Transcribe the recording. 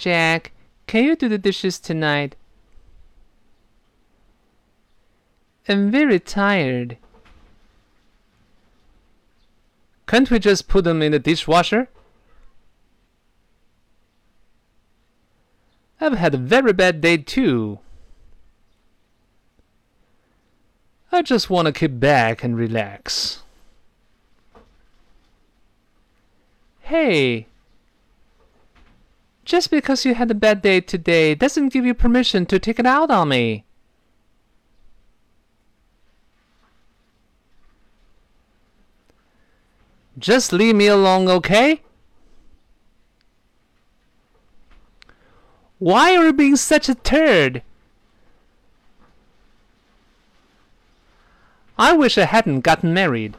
Jack, can you do the dishes tonight? I'm very tired. Can't we just put them in the dishwasher? I've had a very bad day too. I just want to keep back and relax. Hey, just because you had a bad day today doesn't give you permission to take it out on me. Just leave me alone, okay? Why are you being such a turd? I wish I hadn't gotten married.